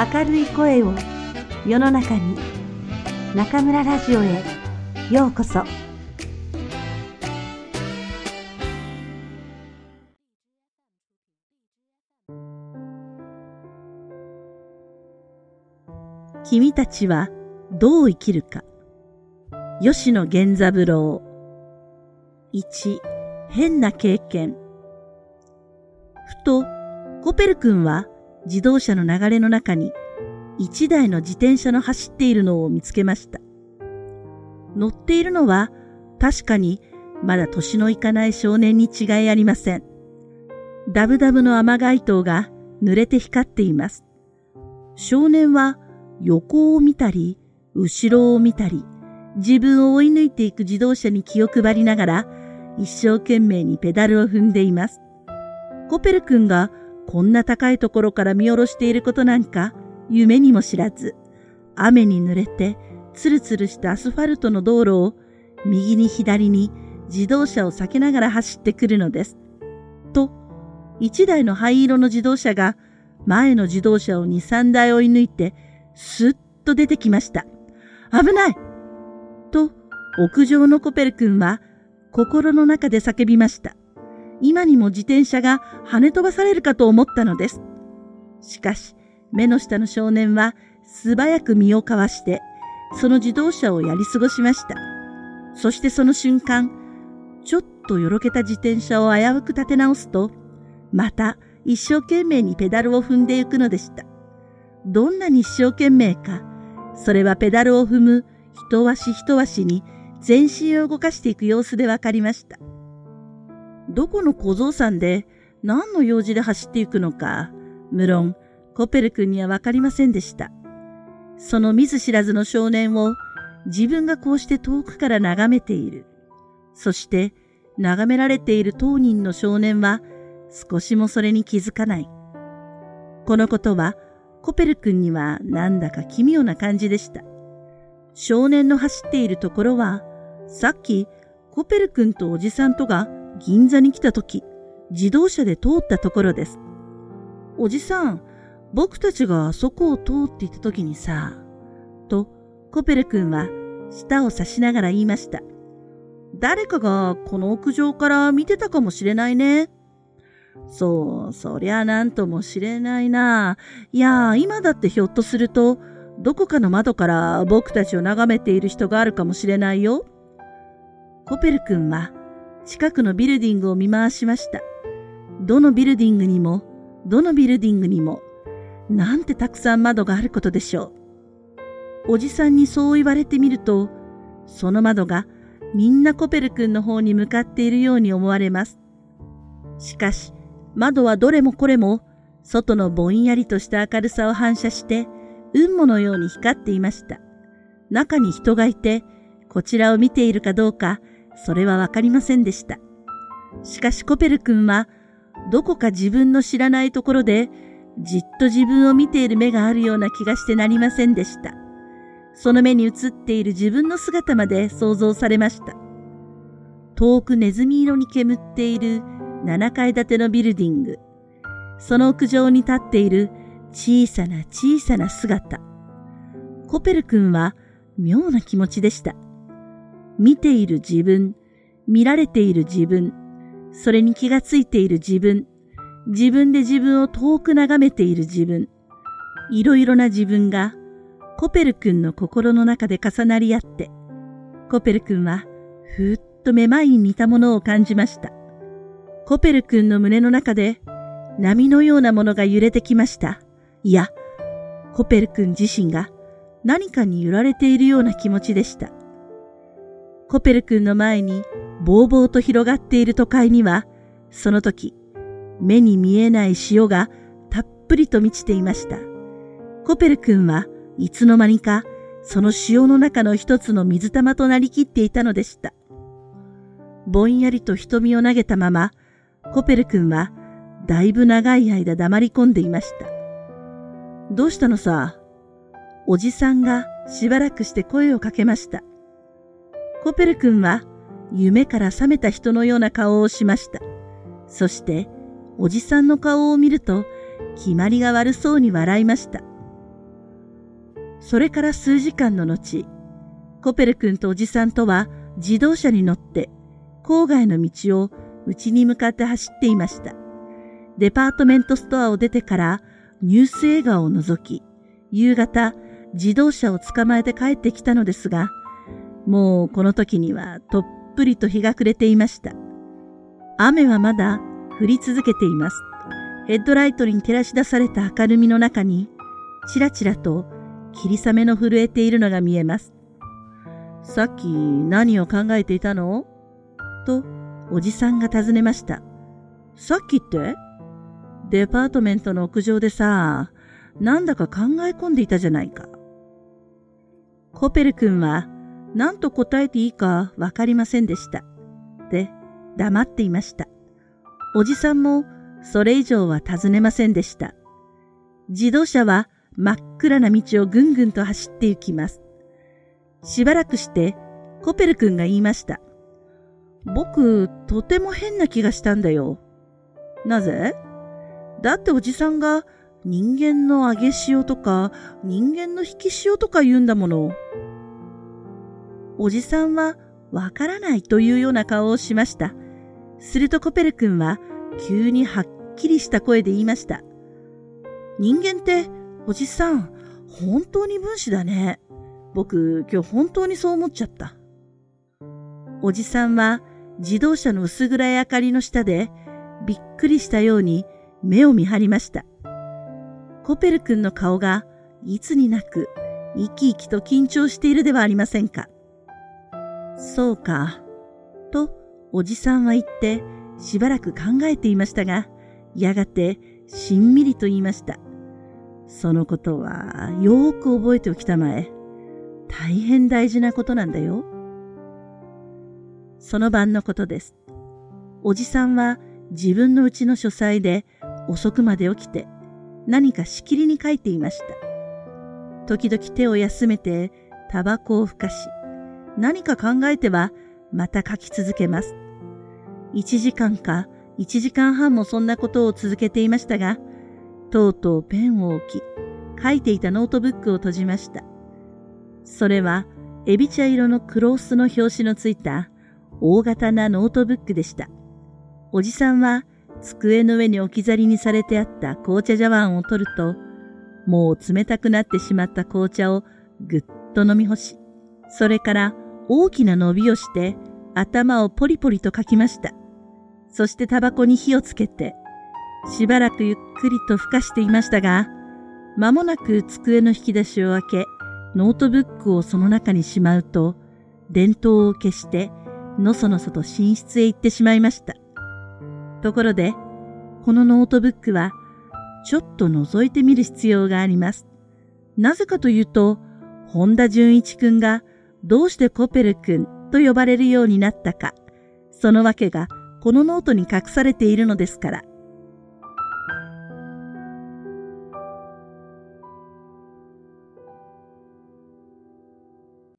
明るい声を世の中に中村ラジオへようこそ。君たちはどう生きるか。吉野源三郎。1変な経験。ふとコペル君は自動車の流れの中に一台の自転車の走っているのを見つけました。乗っているのは確かにまだ年のいかない少年に違いありません。ダブダブの雨街灯が濡れて光っています。少年は横を見たり、後ろを見たり、自分を追い抜いていく自動車に気を配りながら、一生懸命にペダルを踏んでいます。コペル君がこんな高いところから見下ろしていることなんか夢にも知らず、雨に濡れてツルツルしたアスファルトの道路を右に左に自動車を避けながら走ってくるのです。と、一台の灰色の自動車が前の自動車を2、3台追い抜いてスッと出てきました。危ないと、屋上のコペル君は心の中で叫びました。今にも自転車が跳ね飛ばされるかと思ったのです。しかし、目の下の少年は素早く身をかわして、その自動車をやり過ごしました。そしてその瞬間、ちょっとよろけた自転車を危うく立て直すと、また一生懸命にペダルを踏んでいくのでした。どんなに一生懸命か、それはペダルを踏む一足一足に全身を動かしていく様子でわかりました。どこの小僧さんで何の用事で走っていくのか、無論コペル君にはわかりませんでした。その見ず知らずの少年を自分がこうして遠くから眺めている。そして眺められている当人の少年は少しもそれに気づかない。このことはコペル君にはなんだか奇妙な感じでした。少年の走っているところはさっきコペル君とおじさんとが銀座に来た時、自動車で通ったところです。おじさん、僕たちがあそこを通っていた時にさ、とコペル君は舌を差しながら言いました。誰かがこの屋上から見てたかもしれないね。そう、そりゃなんともしれないな。いや、今だってひょっとすると、どこかの窓から僕たちを眺めている人があるかもしれないよ。コペル君は近くのビルディングを見回しました。どのビルディングにも、どのビルディングにも、なんてたくさん窓があることでしょう。おじさんにそう言われてみると、その窓がみんなコペル君の方に向かっているように思われます。しかし、窓はどれもこれも、外のぼんやりとした明るさを反射して、雲母のように光っていました。中に人がいて、こちらを見ているかどうか、それはわかりませんでした。しかしコペル君は、どこか自分の知らないところで、じっと自分を見ている目があるような気がしてなりませんでした。その目に映っている自分の姿まで想像されました。遠くネズミ色に煙っている7階建てのビルディング。その屋上に立っている小さな小さな姿。コペル君は妙な気持ちでした。見ている自分、見られている自分、それに気がついている自分、自分で自分を遠く眺めている自分、いろいろな自分がコペル君の心の中で重なり合って、コペル君はふーっとめまいに似たものを感じました。コペル君の胸の中で波のようなものが揺れてきました。いや、コペル君自身が何かに揺られているような気持ちでした。コペル君の前にぼうぼうと広がっている都会には、その時、目に見えない潮がたっぷりと満ちていました。コペル君はいつの間にかその潮の中の一つの水玉となりきっていたのでした。ぼんやりと瞳を投げたまま、コペル君はだいぶ長い間黙り込んでいました。どうしたのさ？おじさんがしばらくして声をかけました。コペル君は夢から覚めた人のような顔をしました。そして、おじさんの顔を見ると、決まりが悪そうに笑いました。それから数時間の後、コペル君とおじさんとは自動車に乗って郊外の道を家に向かって走っていました。デパートメントストアを出てからニュース映画を除き、夕方自動車を捕まえて帰ってきたのですが、もうこの時にはとっぷりと日が暮れていました。雨はまだ降り続けています。ヘッドライトに照らし出された明るみの中に、ちらちらと霧雨の震えているのが見えます。さっき何を考えていたの？と、おじさんが尋ねました。さっきって？デパートメントの屋上でさ、なんだか考え込んでいたじゃないか。コペル君は何と答えていいかわかりませんでした。で、黙っていました。おじさんもそれ以上は尋ねませんでした。自動車は真っ暗な道をぐんぐんと走って行きます。しばらくしてコペル君が言いました。僕、とても変な気がしたんだよ。なぜ？だっておじさんが人間の揚げ塩とか人間の引き塩とか言うんだもの。おじさんはわからないというような顔をしました。するとコペル君は急にはっきりした声で言いました。人間っておじさん、本当に分子だね。僕、今日本当にそう思っちゃった。おじさんは自動車の薄暗い明かりの下でびっくりしたように目を見張りました。コペル君の顔がいつになく生き生きと緊張しているではありませんか。そうか、とおじさんは言ってしばらく考えていましたが、やがてしんみりと言いました。そのことはよーく覚えておきたまえ。大変大事なことなんだよ。その晩のことです。おじさんは自分のうちの書斎で遅くまで起きて何かしきりに書いていました。時々手を休めてタバコをふかし、何か考えてはまた書き続けます。1時間か1時間半もそんなことを続けていましたが、とうとうペンを置き、書いていたノートブックを閉じました。それは、エビ茶色のクロースの表紙のついた大型なノートブックでした。おじさんは机の上に置き去りにされてあった紅茶茶碗を取ると、もう冷たくなってしまった紅茶をぐっと飲み干し、それから大きな伸びをして頭をポリポリとかきました。そしてタバコに火をつけて、しばらくゆっくりとふかしていましたが、間もなく机の引き出しを開け、ノートブックをその中にしまうと、電灯を消して、のそのそと寝室へ行ってしまいました。ところで、このノートブックは、ちょっと覗いてみる必要があります。なぜかというと、本田純一くんがどうしてコペル君と呼ばれるようになったか、その訳がこのノートに隠されているのですから。